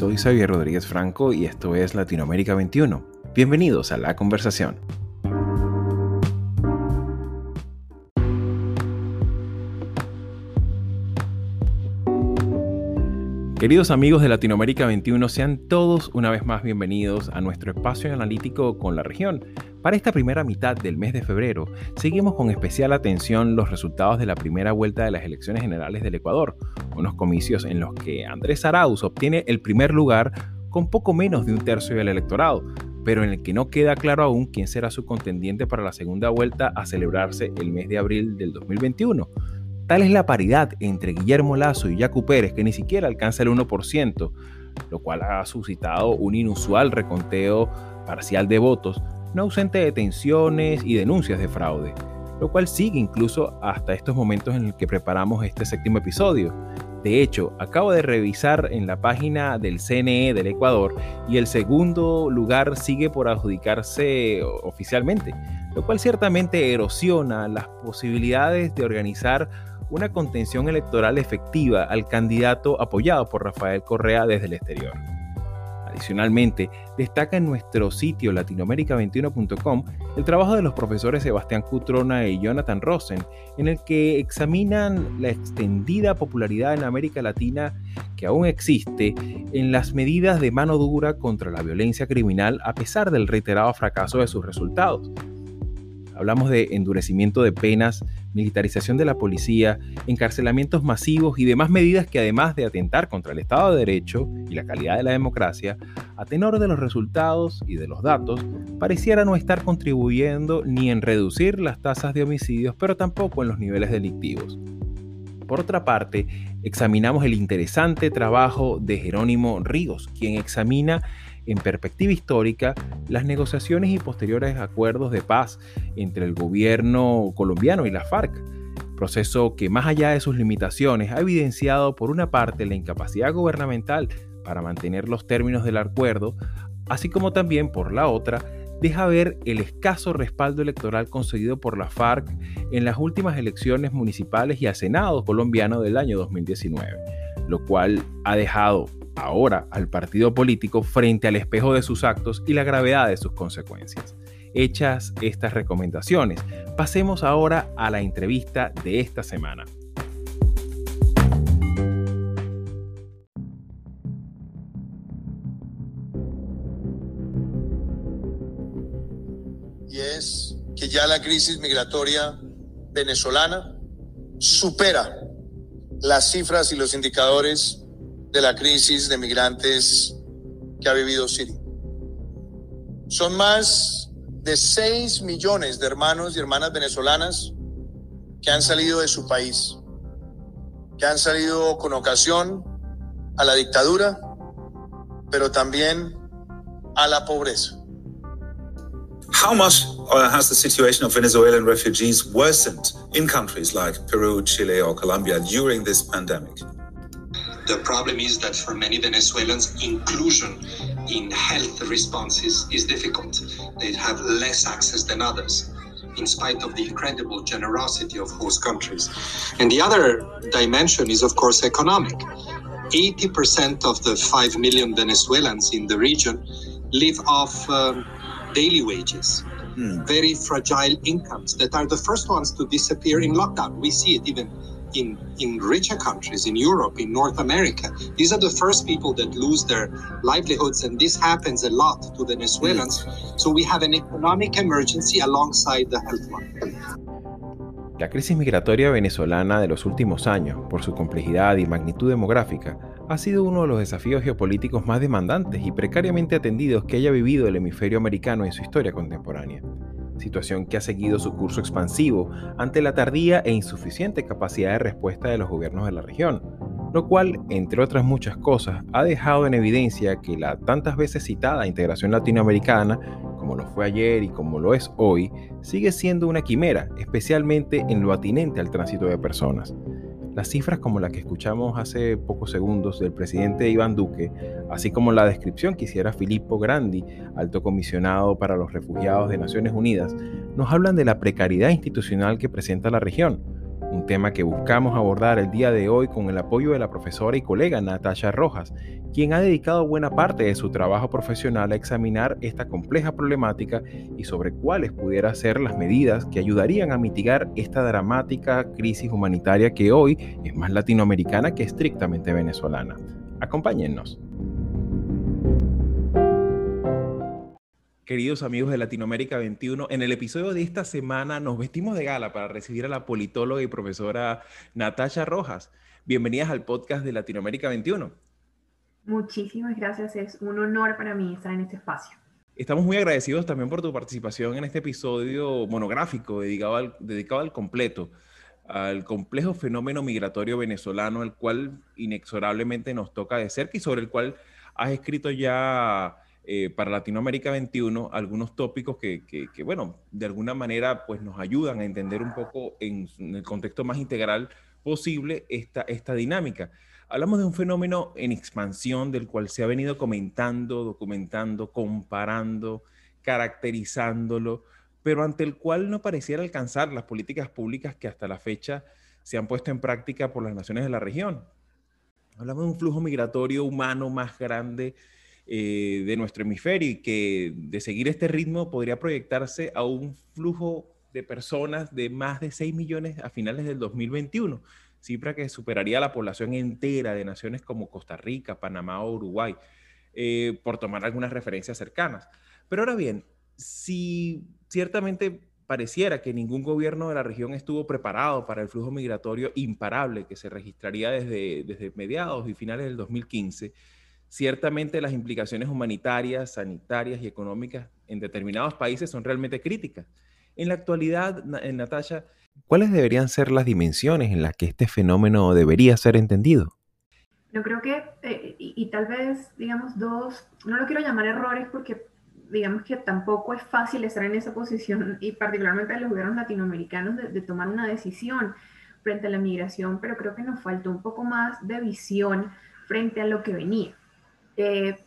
soy Xavier Rodríguez Franco y esto es Latinoamérica 21. Bienvenidos a la conversación. Queridos amigos de Latinoamérica 21, sean todos una vez más bienvenidos a nuestro espacio analítico con la región. Para esta primera mitad del mes de febrero, seguimos con especial atención los resultados de la primera vuelta de las elecciones generales del Ecuador, unos comicios en los que Andrés Arauz obtiene el primer lugar con poco menos de un tercio del electorado, pero en el que no queda claro aún quién será su contendiente para la segunda vuelta a celebrarse el mes de abril del 2021. Tal es la paridad entre Guillermo Lazo y Yacu Pérez que ni siquiera alcanza el 1%, lo cual ha suscitado un inusual reconteo parcial de votos, no ausente de tensiones y denuncias de fraude, lo cual sigue incluso hasta estos momentos en que preparamos este séptimo episodio. De hecho, acabo de revisar en la página del CNE del Ecuador y el segundo lugar sigue por adjudicarse oficialmente, lo cual ciertamente erosiona las posibilidades de organizar una contención electoral efectiva al candidato apoyado por Rafael Correa desde el exterior. Adicionalmente, destaca en nuestro sitio latinoamerica21.com el trabajo de los profesores Sebastián Cutrona y Jonathan Rosen, en el que examinan la extendida popularidad en América Latina que aún existe en las medidas de mano dura contra la violencia criminal a pesar del reiterado fracaso de sus resultados. Hablamos de endurecimiento de penas, militarización de la policía, encarcelamientos masivos y demás medidas que además de atentar contra el Estado de Derecho y la calidad de la democracia, a tenor de los resultados y de los datos, pareciera no estar contribuyendo ni en reducir las tasas de homicidios, pero tampoco en los niveles delictivos. Por otra parte, examinamos el interesante trabajo de Jerónimo Ríos, quien examina en perspectiva histórica las negociaciones y posteriores acuerdos de paz entre el gobierno colombiano y la FARC, proceso que más allá de sus limitaciones ha evidenciado por una parte la incapacidad gubernamental para mantener los términos del acuerdo, así como también por la otra deja ver el escaso respaldo electoral conseguido por la FARC en las últimas elecciones municipales y al Senado colombiano del año 2019, lo cual ha dejado ahora al partido político frente al espejo de sus actos y la gravedad de sus consecuencias. Hechas estas recomendaciones, pasemos ahora a la entrevista de esta semana. Y es que ya la crisis migratoria venezolana supera las cifras y los indicadores de la crisis de migrantes que ha vivido Siria. Son más de 6 millones de hermanos y hermanas venezolanas que han salido de su país, que han salido con ocasión a la dictadura, pero también a la pobreza. How much has the situation of Venezuelan refugees worsened in countries like Peru, Chile, or Colombia during this pandemic? The problem is that for many Venezuelans, inclusion in health responses is difficult. They have less access than others, in spite of the incredible generosity of host countries. And the other dimension is, of course, economic. 80% of the 5 million Venezuelans in the region live off um, daily wages. Hmm. Very fragile incomes that are the first ones to disappear in lockdown. We see it even in in richer countries in Europe, in North America. These are the first people that lose their livelihoods, and this happens a lot to Venezuelans. So we have an economic emergency alongside the health one. La crisis migratoria venezolana de los últimos años, por su complejidad y magnitud demográfica, ha sido uno de los desafíos geopolíticos más demandantes y precariamente atendidos que haya vivido el hemisferio americano en su historia contemporánea situación que ha seguido su curso expansivo ante la tardía e insuficiente capacidad de respuesta de los gobiernos de la región, lo cual, entre otras muchas cosas, ha dejado en evidencia que la tantas veces citada integración latinoamericana, como lo fue ayer y como lo es hoy, sigue siendo una quimera, especialmente en lo atinente al tránsito de personas. Las cifras como la que escuchamos hace pocos segundos del presidente Iván Duque, así como la descripción que hiciera Filippo Grandi, alto comisionado para los refugiados de Naciones Unidas, nos hablan de la precariedad institucional que presenta la región, un tema que buscamos abordar el día de hoy con el apoyo de la profesora y colega Natasha Rojas, quien ha dedicado buena parte de su trabajo profesional a examinar esta compleja problemática y sobre cuáles pudieran ser las medidas que ayudarían a mitigar esta dramática crisis humanitaria que hoy es más latinoamericana que estrictamente venezolana. Acompáñennos. Queridos amigos de Latinoamérica 21, en el episodio de esta semana nos vestimos de gala para recibir a la politóloga y profesora Natasha Rojas. Bienvenidas al podcast de Latinoamérica 21. Muchísimas gracias, es un honor para mí estar en este espacio. Estamos muy agradecidos también por tu participación en este episodio monográfico dedicado al, dedicado al completo, al complejo fenómeno migratorio venezolano, el cual inexorablemente nos toca de cerca y sobre el cual has escrito ya eh, para Latinoamérica 21 algunos tópicos que, bueno, de alguna manera pues nos ayudan a entender un poco en, el contexto más integral posible esta, esta dinámica. Hablamos de un fenómeno en expansión del cual se ha venido comentando, documentando, comparando, caracterizándolo, pero ante el cual no pareciera alcanzar las políticas públicas que hasta la fecha se han puesto en práctica por las naciones de la región. Hablamos de un flujo migratorio humano más grande eh, de nuestro hemisferio y que de seguir este ritmo podría proyectarse a un flujo de personas de más de 6 millones a finales del 2021, cifra que superaría la población entera de naciones como Costa Rica, Panamá o Uruguay, eh, por tomar algunas referencias cercanas. Pero ahora bien, si ciertamente pareciera que ningún gobierno de la región estuvo preparado para el flujo migratorio imparable que se registraría desde, desde mediados y finales del 2015, ciertamente las implicaciones humanitarias, sanitarias y económicas en determinados países son realmente críticas. En la actualidad, eh, Natasha, ¿cuáles deberían ser las dimensiones en las que este fenómeno debería ser entendido? Yo creo que, eh, y, tal vez, digamos, dos, no lo quiero llamar errores porque digamos que tampoco es fácil estar en esa posición y particularmente a los gobiernos latinoamericanos de, de tomar una decisión frente a la migración, pero creo que nos faltó un poco más de visión frente a lo que venía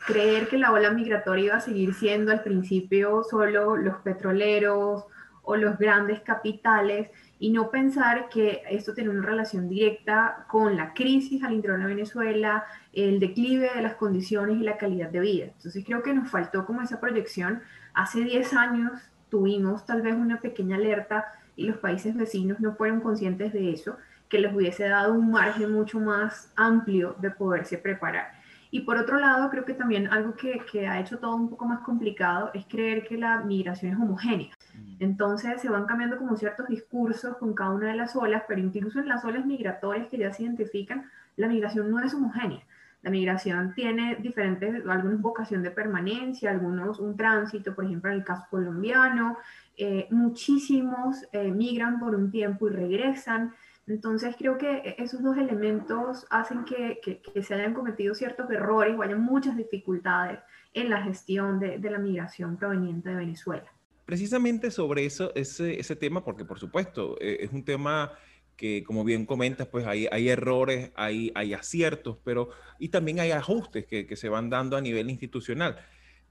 creer que la ola migratoria iba a seguir siendo al principio solo los petroleros o los grandes capitales y no pensar que esto tiene una relación directa con la crisis al interior de Venezuela, el declive de las condiciones y la calidad de vida. Entonces creo que nos faltó como esa proyección. Hace 10 años tuvimos tal vez una pequeña alerta y los países vecinos no fueron conscientes de eso, que les hubiese dado un margen mucho más amplio de poderse preparar. Y por otro lado, creo que también algo que, que, ha hecho todo un poco más complicado es creer que la migración es homogénea. Mm. Entonces se van cambiando como ciertos discursos con cada una de las olas, pero incluso en las olas migratorias que ya se identifican, la migración no es homogénea. La migración tiene diferentes, algunos vocación de permanencia, algunos un tránsito, por ejemplo en el caso colombiano, eh, muchísimos eh, migran por un tiempo y regresan. Entonces creo que e, esos dos elementos hacen que, se hayan cometido ciertos errores o haya muchas dificultades en la gestión de, la migración proveniente de Venezuela. Precisamente sobre eso, ese, tema, porque por supuesto eh, es un tema que como bien comentas, pues hay, errores, hay, hay aciertos, pero y también hay ajustes que, se van dando a nivel institucional.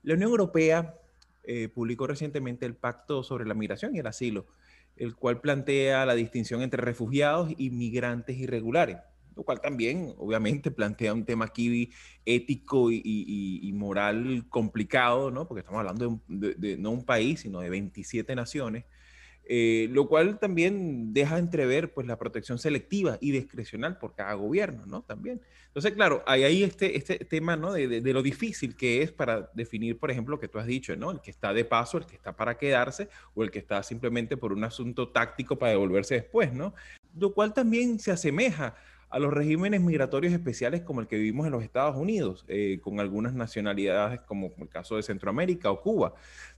La Unión Europea eh, publicó recientemente el Pacto sobre la Migración y el Asilo, el cual plantea la distinción entre refugiados y migrantes irregulares, lo cual también obviamente plantea un tema aquí ético y, moral complicado, ¿no? porque estamos hablando de, de, no un país, sino de 27 naciones, eh, lo cual también deja entrever pues, la protección selectiva y discrecional por cada gobierno, ¿no? También. Entonces, claro, hay ahí este, este tema, ¿no? De, de, lo difícil que es para definir, por ejemplo, lo que tú has dicho, ¿no? El que está de paso, el que está para quedarse o el que está simplemente por un asunto táctico para devolverse después, ¿no? Lo cual también se asemeja a los regímenes migratorios especiales como el que vivimos en los Estados Unidos, eh, con algunas nacionalidades como el caso de Centroamérica o Cuba.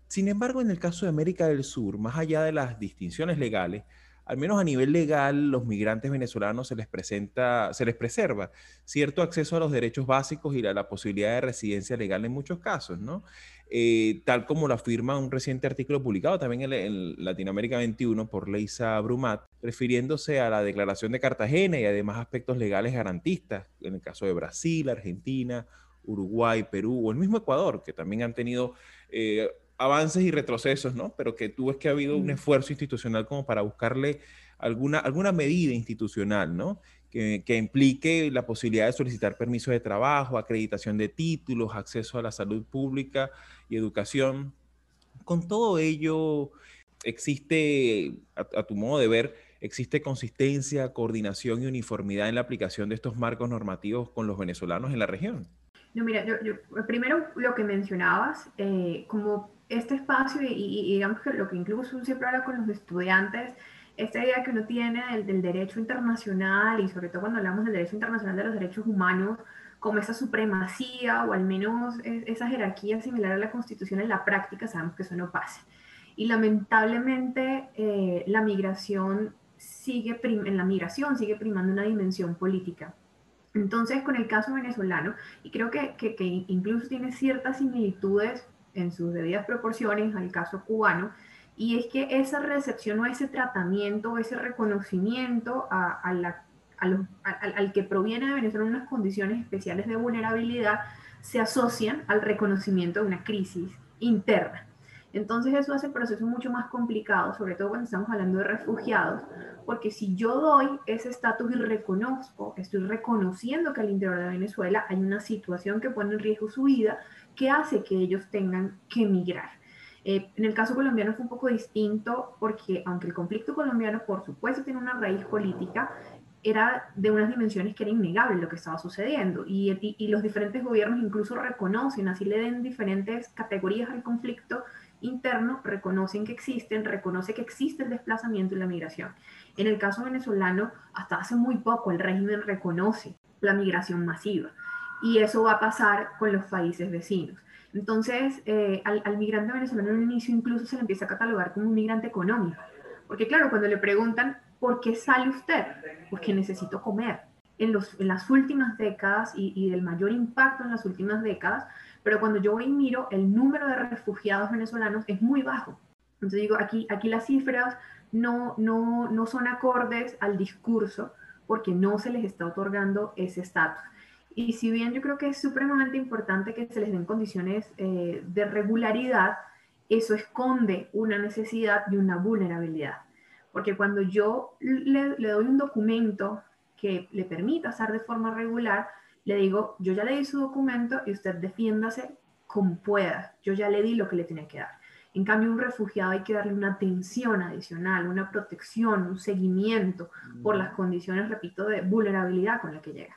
Sin embargo, en el caso de América del Sur, más allá de las distinciones legales, al menos a nivel legal, los migrantes venezolanos se les presenta, se les preserva cierto acceso a los derechos básicos y a la posibilidad de residencia legal en muchos casos, ¿no? Eh, tal como lo afirma un reciente artículo publicado también en, Latinoamérica 21 por Leisa Brumat, refiriéndose a la Declaración de Cartagena y además aspectos legales garantistas, en el caso de Brasil, Argentina, Uruguay, Perú o el mismo Ecuador, que también han tenido eh, avances y retrocesos, ¿no? Pero que tú ves que ha habido un mm. esfuerzo institucional como para buscarle alguna, alguna medida institucional, ¿no? Que, que, implique la posibilidad de solicitar permiso de trabajo, acreditación de títulos, acceso a la salud pública y educación. Con todo ello, existe, a, tu modo de ver, existe consistencia, coordinación y uniformidad en la aplicación de estos marcos normativos con los venezolanos en la región. No, mira, yo, primero lo que mencionabas, eh, como este espacio y, digamos que lo que incluso siempre habla con los estudiantes, esta idea que uno tiene del, derecho internacional y sobre todo cuando hablamos del derecho internacional de los derechos humanos, como esa supremacía o al menos esa jerarquía similar a la constitución en la práctica, sabemos que eso no pasa. Y lamentablemente eh, la migración sigue, en la migración sigue primando una dimensión política. Entonces, con el caso venezolano, y creo que, que incluso tiene ciertas similitudes en sus debidas proporciones al caso cubano, y es que esa recepción o ese tratamiento, ese reconocimiento al, que proviene de Venezuela unas condiciones especiales de vulnerabilidad, se asocian al reconocimiento de una crisis interna. Entonces eso hace el proceso mucho más complicado, sobre todo cuando estamos hablando de refugiados, porque si yo doy ese estatus y reconozco, estoy reconociendo que al interior de Venezuela hay una situación que pone en riesgo su vida, que hace que ellos tengan que emigrar. Eh, en el caso colombiano fue un poco distinto porque aunque el conflicto colombiano por supuesto tiene una raíz política, era de unas dimensiones que era innegable lo que estaba sucediendo y, y, los diferentes gobiernos incluso reconocen, así le den diferentes categorías al conflicto, interno reconocen que existen, reconoce que existe el desplazamiento y la migración. En el caso venezolano, hasta hace muy poco el régimen reconoce la migración masiva y eso va a pasar con los países vecinos. Entonces, eh, al, migrante venezolano en un inicio incluso se le empieza a catalogar como un migrante económico, porque claro, cuando le preguntan, ¿por qué sale usted? Porque necesito comer. En, los, en las últimas décadas y, y del mayor impacto en las últimas décadas, pero cuando yo voy y miro, el número de refugiados venezolanos es muy bajo. Entonces digo, aquí, aquí las cifras no, no, no son acordes al discurso porque no se les está otorgando ese estatus. Y si bien yo creo que es supremamente importante que se les den condiciones eh, de regularidad, eso esconde una necesidad y una vulnerabilidad. Porque cuando yo le, le doy un documento que le permita estar de forma regular, le digo, yo ya le di su documento y usted defiéndase como pueda. Yo ya le di lo que le tenía que dar. En cambio, un refugiado hay que darle una atención adicional, una protección, un seguimiento por las condiciones, repito, de vulnerabilidad con la que llega.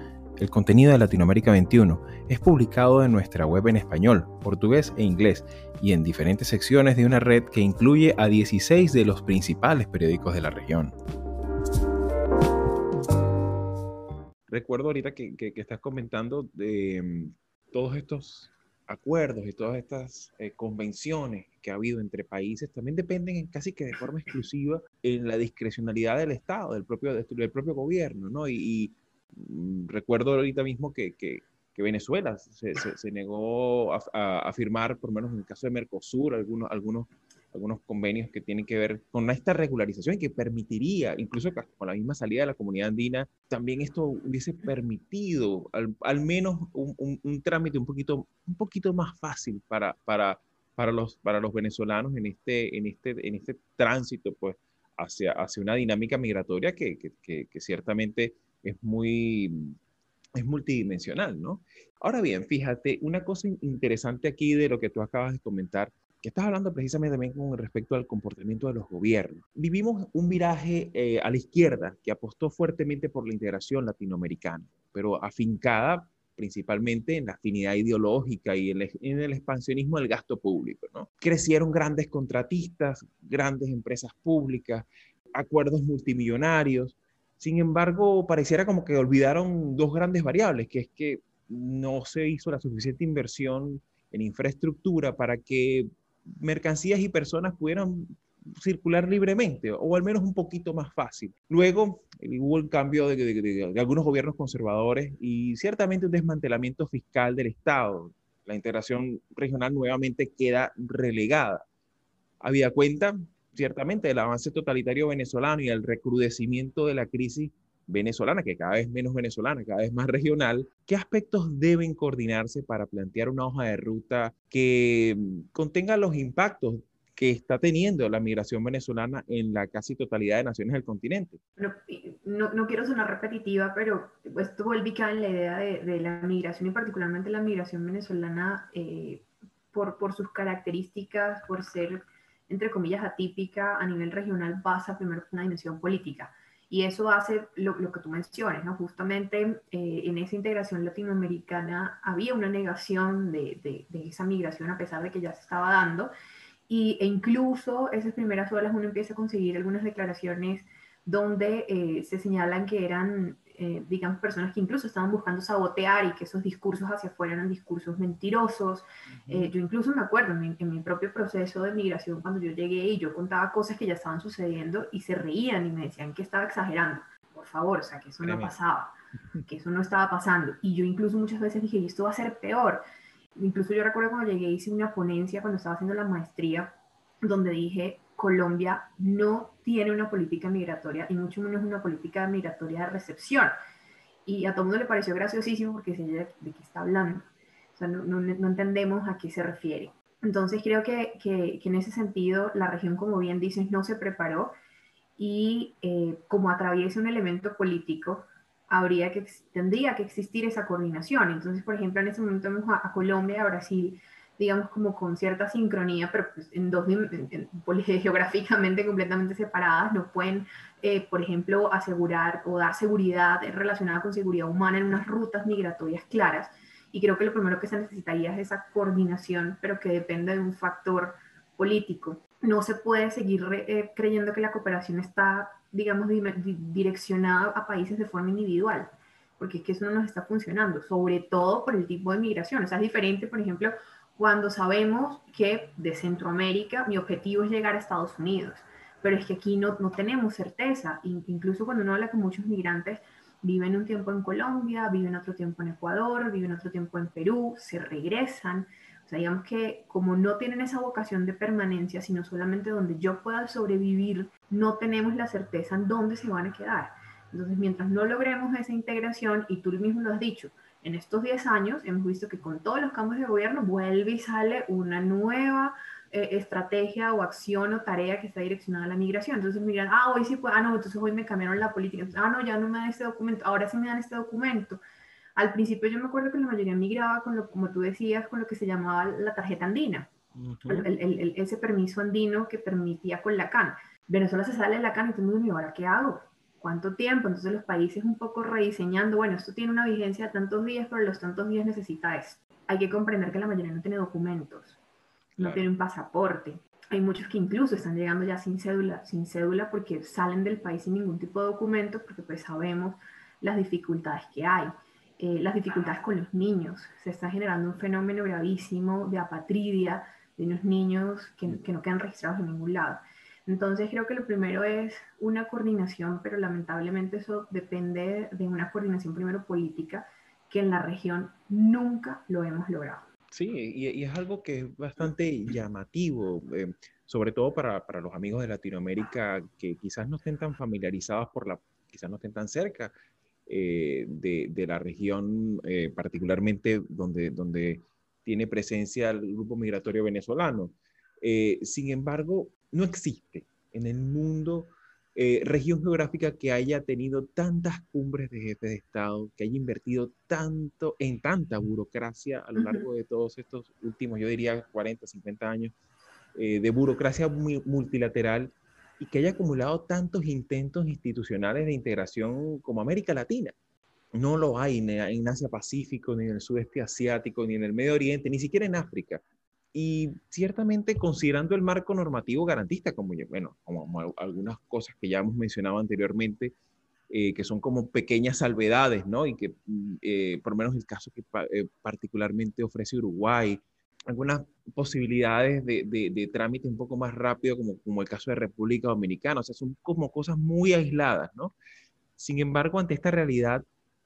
El contenido de Latinoamérica 21 es publicado en nuestra web en español, portugués e inglés y en diferentes secciones de una red que incluye a 16 de los principales periódicos de la región. Recuerdo ahorita que, estás comentando de mm, todos estos acuerdos y todas estas eh, convenciones que ha habido entre países también dependen casi que de forma exclusiva en la discrecionalidad del Estado, del propio, gobierno, ¿no? y recuerdo ahorita mismo que, que, Venezuela se, se, negó a, firmar, por lo menos en el caso de Mercosur, algunos, algunos, algunos convenios que tienen que ver con esta regularización que permitiría, incluso con la misma salida de la comunidad andina, también esto hubiese permitido al, al menos un, un, trámite un poquito, un poquito más fácil para, para, para, los, para los venezolanos en este, en este, en este tránsito pues, hacia, hacia una dinámica migratoria que, que, que ciertamente es muy, es multidimensional, ¿no? Ahora bien, fíjate, una cosa interesante aquí de lo que tú acabas de comentar, que estás hablando precisamente también con respecto al comportamiento de los gobiernos. Vivimos un viraje eh, a la izquierda que apostó fuertemente por la integración latinoamericana, pero afincada principalmente en la afinidad ideológica y en el, expansionismo del gasto público. ¿no? Crecieron grandes contratistas, grandes empresas públicas, acuerdos multimillonarios, sin embargo, pareciera como que olvidaron dos grandes variables, que es que no se hizo la suficiente inversión en infraestructura para que mercancías y personas pudieran circular libremente, o al menos un poquito más fácil. Luego hubo el cambio de, de, algunos gobiernos conservadores y ciertamente un desmantelamiento fiscal del Estado. La integración regional nuevamente queda relegada. Había cuenta, ciertamente, del avance totalitario venezolano y el recrudecimiento de la crisis venezolana, que cada vez menos venezolana, cada vez más regional, ¿qué aspectos deben coordinarse para plantear una hoja de ruta que contenga los impactos que está teniendo la migración venezolana en la casi totalidad de naciones del continente. No, no, quiero sonar repetitiva, pero esto vuelve en la idea de, la migración y particularmente la migración venezolana eh, por, por sus características, por ser, entre comillas, atípica a nivel regional, pasa primero por una dimensión política. Y eso hace lo, lo que tú mencionas, ¿no? Justamente eh, en esa integración latinoamericana había una negación de, de, esa migración a pesar de que ya se estaba dando y, e incluso esas primeras olas uno empieza a conseguir algunas declaraciones donde eh, se señalan que eran, eh, digamos, personas que incluso estaban buscando sabotear y que esos discursos hacia afuera eran discursos mentirosos. Eh, yo incluso me acuerdo en mi, propio proceso de migración, cuando yo llegué y yo contaba cosas que ya estaban sucediendo y se reían y me decían que estaba exagerando. Por favor, o sea, que eso no pasaba, que eso no estaba pasando. Y yo incluso muchas veces dije, esto va a ser peor. Incluso yo recuerdo cuando llegué hice una ponencia cuando estaba haciendo la maestría, donde dije, Colombia no tiene una política migratoria y mucho menos una política migratoria de recepción. Y a todo el mundo le pareció graciosísimo porque se de, de qué está hablando. O sea, no, no, no, entendemos a qué se refiere. Entonces creo que, que, que, en ese sentido la región, como bien dices, no se preparó y eh, como atraviesa un elemento político, habría que, tendría que existir esa coordinación. Entonces, por ejemplo, en este momento vemos a, Colombia, a Brasil, digamos como con cierta sincronía, pero pues en dos, geográficamente completamente separadas, no pueden, eh, por ejemplo, asegurar o dar seguridad relacionada con seguridad humana en unas rutas migratorias claras. Y creo que lo primero que se necesitaría es esa coordinación, pero que depende de un factor político. No se puede seguir eh, creyendo que la cooperación está digamos, direccionada a países de forma individual, porque es que eso no nos está funcionando, sobre todo por el tipo de migración. O sea, es diferente, por ejemplo, cuando sabemos que de Centroamérica mi objetivo es llegar a Estados Unidos, pero es que aquí no, no tenemos certeza. Incluso cuando uno habla con muchos migrantes, viven un tiempo en Colombia, viven otro tiempo en Ecuador, viven otro tiempo en Perú, se regresan sea, digamos que como no tienen esa vocación de permanencia, sino solamente donde yo pueda sobrevivir, no tenemos la certeza en dónde se van a quedar. Entonces, mientras no logremos esa integración, y tú mismo lo has dicho, en estos 10 años hemos visto que con todos los cambios de gobierno vuelve y sale una nueva eh, estrategia o acción o tarea que está direccionada a la migración. Entonces miran, ah, hoy sí puede, ah, no, entonces hoy me cambiaron la política, ah, no, ya no me dan este documento, ahora sí me dan este documento. Al principio yo me acuerdo que la mayoría migraba con lo, como tú decías, con lo que se llamaba la tarjeta andina, ese permiso andino que permitía con la CAN. Venezuela se sale de la CAN y todo el mundo ¿y ahora qué hago? ¿Cuánto tiempo? Entonces los países un poco rediseñando, bueno, esto tiene una vigencia de tantos días, pero los tantos días necesita esto. Hay que comprender que la mayoría no tiene documentos, no tiene un pasaporte. Hay muchos que incluso están llegando ya sin cédula, sin cédula porque salen del país sin ningún tipo de documento, porque pues sabemos las dificultades que hay. Eh, las dificultades con los niños. Se está generando un fenómeno gravísimo de apatridia de unos niños que, que, no quedan registrados en ningún lado. Entonces creo que lo primero es una coordinación, pero lamentablemente eso depende de una coordinación primero política que en la región nunca lo hemos logrado. Sí, y, es algo que es bastante llamativo, eh, sobre todo para, para, los amigos de Latinoamérica que quizás no estén tan familiarizados por la, quizás no estén tan cerca eh, de, la región, eh, particularmente donde, donde tiene presencia el grupo migratorio venezolano. Sin embargo, no existe en el mundo región geográfica que haya tenido tantas cumbres de jefes de Estado, que haya invertido tanto en tanta burocracia a lo largo de todos estos últimos, yo diría, 40, 50 años de burocracia multilateral y que haya acumulado tantos intentos institucionales de integración como América Latina. No lo hay en Asia Pacífico, ni en el sudeste asiático, ni en el Medio Oriente, ni siquiera en África. Y ciertamente considerando el marco normativo garantista, como, bueno, como algunas cosas que ya hemos mencionado anteriormente, eh, que son como pequeñas salvedades, ¿no? Y que mm, eh, por lo menos el caso que eh, particularmente ofrece Uruguay, algunas posibilidades de, de, trámite un poco más rápido, como, como el caso de República Dominicana. O sea, son como cosas muy aisladas, ¿no? Sin embargo, ante esta realidad,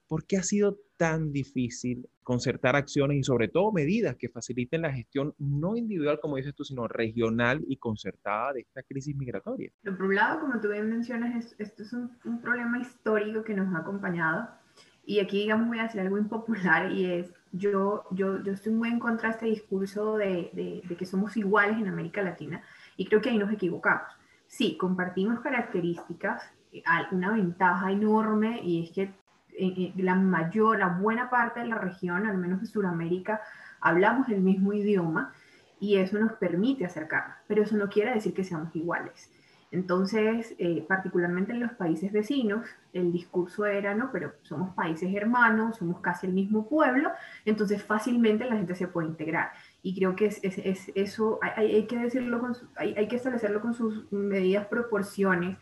¿por qué ha sido tan difícil concertar acciones y sobre todo medidas que faciliten la gestión no individual, como dices tú, sino regional y concertada de esta crisis migratoria? Por un lado, como tú bien mencionas, esto es un, un problema histórico que nos ha acompañado y aquí, digamos, voy a decir algo impopular y es, yo, yo, yo estoy muy en contra de este discurso de, de, que somos iguales en América Latina y creo que ahí nos equivocamos. Sí, compartimos características, eh, una ventaja enorme y es que la mayor, la buena parte de la región, al menos de Sudamérica, hablamos el mismo idioma y eso nos permite acercarnos, pero eso no quiere decir que seamos iguales. Entonces, eh, particularmente en los países vecinos, el discurso era, no, pero somos países hermanos, somos casi el mismo pueblo, entonces fácilmente la gente se puede integrar. Y creo que es, es, eso hay, que decirlo, hay, hay, que establecerlo con sus medidas proporciones,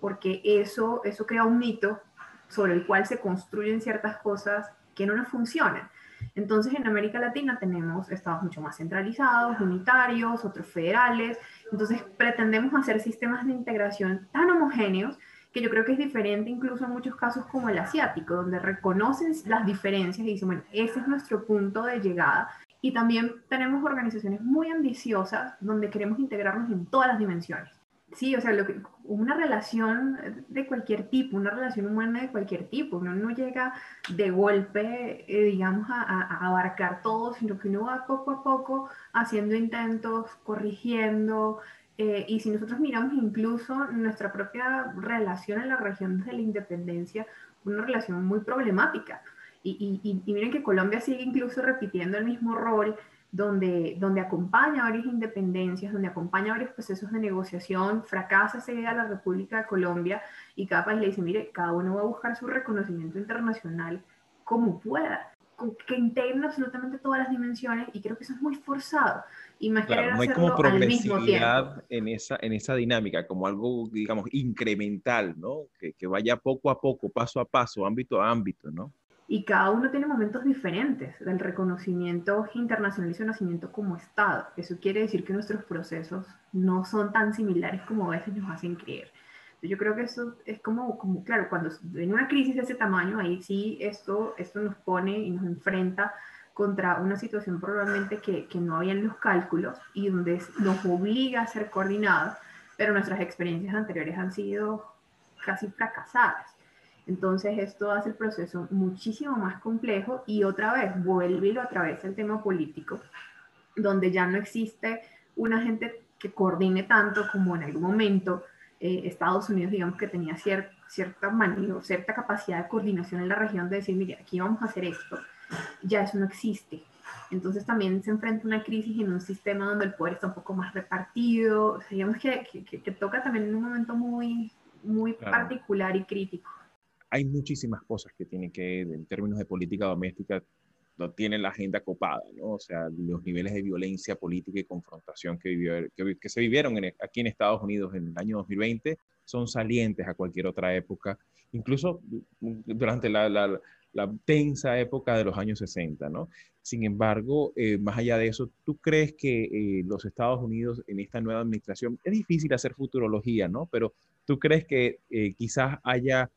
porque eso, eso crea un mito sobre el cual se construyen ciertas cosas que no nos funcionan. Entonces, en América Latina tenemos estados mucho más centralizados, unitarios, otros federales. Entonces, pretendemos hacer sistemas de integración tan homogéneos que yo creo que es diferente incluso en muchos casos como el asiático, donde reconocen las diferencias y dicen, bueno, ese es nuestro punto de llegada. Y también tenemos organizaciones muy ambiciosas donde queremos integrarnos en todas las dimensiones. Sí, o sea, lo que, una relación de cualquier tipo, una relación humana de cualquier tipo, uno no llega de golpe, eh, digamos, a, abarcar todo, sino que uno va poco a poco haciendo intentos, corrigiendo, eh, y si nosotros miramos incluso nuestra propia relación en la región desde la independencia, una relación muy problemática. Y, y, y miren que Colombia sigue incluso repitiendo el mismo rol donde, donde acompaña varias independencias, donde acompaña varios procesos de negociación, fracasa a la República de Colombia y cada país le dice, mire, cada uno va a buscar su reconocimiento internacional como pueda, que integren absolutamente todas las dimensiones y creo que eso es muy forzado. Y más claro, no hay como progresividad en esa, en esa dinámica, como algo, digamos, incremental, ¿no? Que, que vaya poco a poco, paso a paso, ámbito a ámbito, ¿no? Y cada uno tiene momentos diferentes del reconocimiento internacional y su nacimiento como Estado. Eso quiere decir que nuestros procesos no son tan similares como a veces nos hacen creer. Yo creo que eso es como, como claro, cuando en una crisis de ese tamaño, ahí sí esto, esto nos pone y nos enfrenta contra una situación probablemente que, que no había en los cálculos y donde nos obliga a ser coordinados, pero nuestras experiencias anteriores han sido casi fracasadas. Entonces esto hace el proceso muchísimo más complejo y otra vez vuelve y lo atraviesa el tema político, donde ya no existe una gente que coordine tanto como en algún momento eh, Estados Unidos, digamos que tenía cierta cierta cierta capacidad de coordinación en la región de decir, mire, aquí vamos a hacer esto. Ya eso no existe. Entonces también se enfrenta una crisis en un sistema donde el poder está un poco más repartido. digamos que, que, toca también en un momento muy, muy particular y crítico hay muchísimas cosas que tienen que, en términos de política doméstica, no tienen la agenda copada, ¿no? O sea, los niveles de violencia política y confrontación que, vivió, que, se vivieron aquí en Estados Unidos en el año 2020 son salientes a cualquier otra época, incluso durante la, la, tensa época de los años 60, ¿no? Sin embargo, eh, más allá de eso, ¿tú crees que eh, los Estados Unidos en esta nueva administración, es difícil hacer futurología, ¿no? Pero ¿tú crees que eh, quizás haya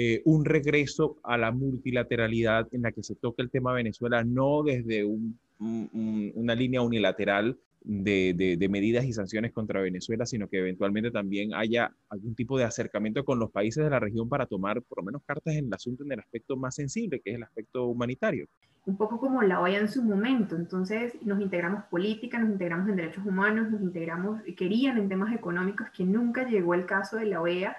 eh, un regreso a la multilateralidad en la que se toque el tema Venezuela, no desde una línea unilateral de, medidas y sanciones contra Venezuela, sino que eventualmente también haya algún tipo de acercamiento con los países de la región para tomar por lo menos cartas en el asunto en el aspecto más sensible, que es el aspecto humanitario. Un poco como la OEA en su momento, entonces nos integramos política, nos integramos en derechos humanos, nos integramos, querían en temas económicos, que nunca llegó el caso de la OEA,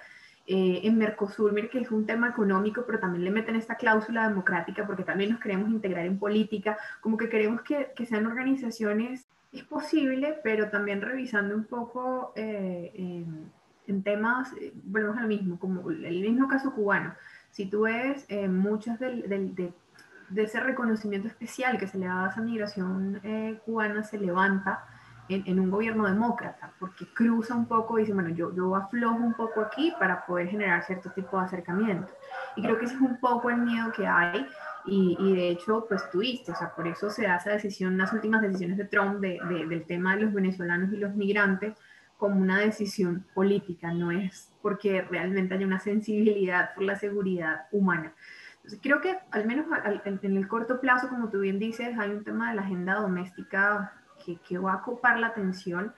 eh, en Mercosur, mire que es un tema económico, pero también le meten esta cláusula democrática porque también nos queremos integrar en política, como que queremos que, que sean organizaciones, es posible, pero también revisando un poco eh, en, temas, eh, volvemos a lo mismo, como el mismo caso cubano. Si tú ves, muchos del, del, de, de, ese reconocimiento especial que se le da a esa migración cubana se levanta en, un gobierno demócrata, porque cruza un poco y dice, bueno, yo, yo aflojo un poco aquí para poder generar cierto tipo de acercamiento. Y creo que ese es un poco el miedo que hay Y, de hecho, pues tuviste, o sea, por eso se da esa decisión, las últimas decisiones de Trump de, del tema de los venezolanos y los migrantes como una decisión política, no es porque realmente haya una sensibilidad por la seguridad humana. Entonces, creo que al menos en el corto plazo, como tú bien dices, hay un tema de la agenda doméstica que, que va a ocupar la atención.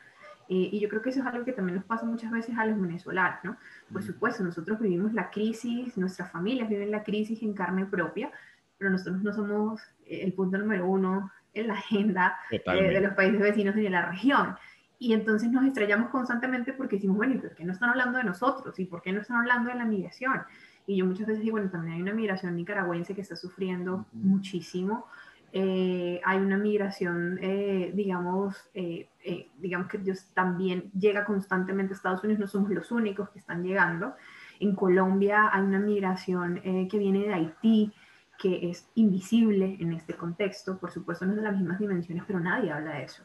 Eh, y yo creo que eso es algo que también nos pasa muchas veces a los venezolanos, ¿no? Por supuesto, nosotros vivimos la crisis, nuestras familias viven la crisis en carne propia, pero nosotros no somos el punto número uno en la agenda eh, de los países vecinos ni de la región. Y entonces nos estrellamos constantemente porque decimos, bueno, ¿y por qué no están hablando de nosotros? ¿Y por qué no están hablando de la migración? Y yo muchas veces digo, bueno, también hay una migración nicaragüense que está sufriendo muchísimo. Eh, hay una migración, digamos, digamos que Dios también llega constantemente a Estados Unidos, no somos los únicos que están llegando. En Colombia hay una migración que viene de Haití, que es invisible en este contexto, por supuesto no es de las mismas dimensiones, pero nadie habla de eso.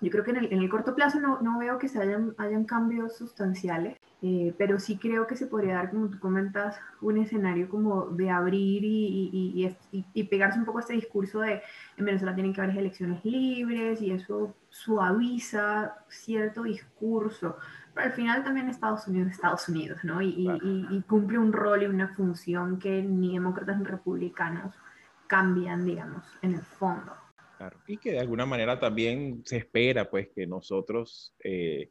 Yo creo que en el, corto plazo no, no, veo que se hayan, hayan cambios sustanciales, eh, pero sí creo que se podría dar, como tú comentas, un escenario como de abrir y, y, y, y, pegarse un poco a este discurso de en Venezuela tienen que haber elecciones libres y eso suaviza cierto discurso al final también Estados Unidos es Estados Unidos, ¿no? Y, cumple un rol y una función que ni demócratas ni republicanos cambian, digamos, en el fondo. Claro, y que de alguna manera también se espera, pues, que nosotros, eh,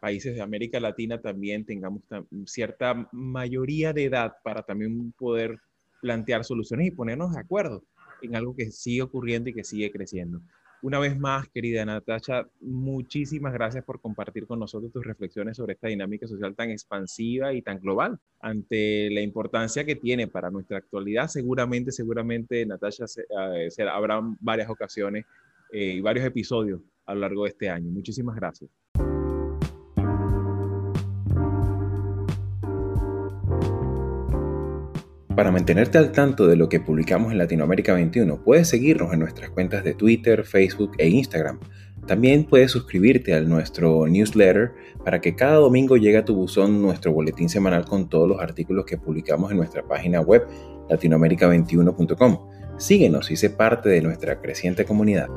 países de América Latina, también tengamos cierta mayoría de edad para también poder plantear soluciones y ponernos de acuerdo en algo que sigue ocurriendo y que sigue creciendo. Una vez más, querida Natasha, muchísimas gracias por compartir con nosotros tus reflexiones sobre esta dinámica social tan expansiva y tan global. Ante la importancia que tiene para nuestra actualidad, seguramente, seguramente, Natasha, se, uh, habrá varias ocasiones eh, y varios episodios a lo largo de este año. Muchísimas gracias. Para mantenerte al tanto de lo que publicamos en Latinoamérica 21, puedes seguirnos en nuestras cuentas de Twitter, Facebook e Instagram. También puedes suscribirte a nuestro newsletter para que cada domingo llegue a tu buzón nuestro boletín semanal con todos los artículos que publicamos en nuestra página web latinoamerica21.com. Síguenos y sé parte de nuestra creciente comunidad.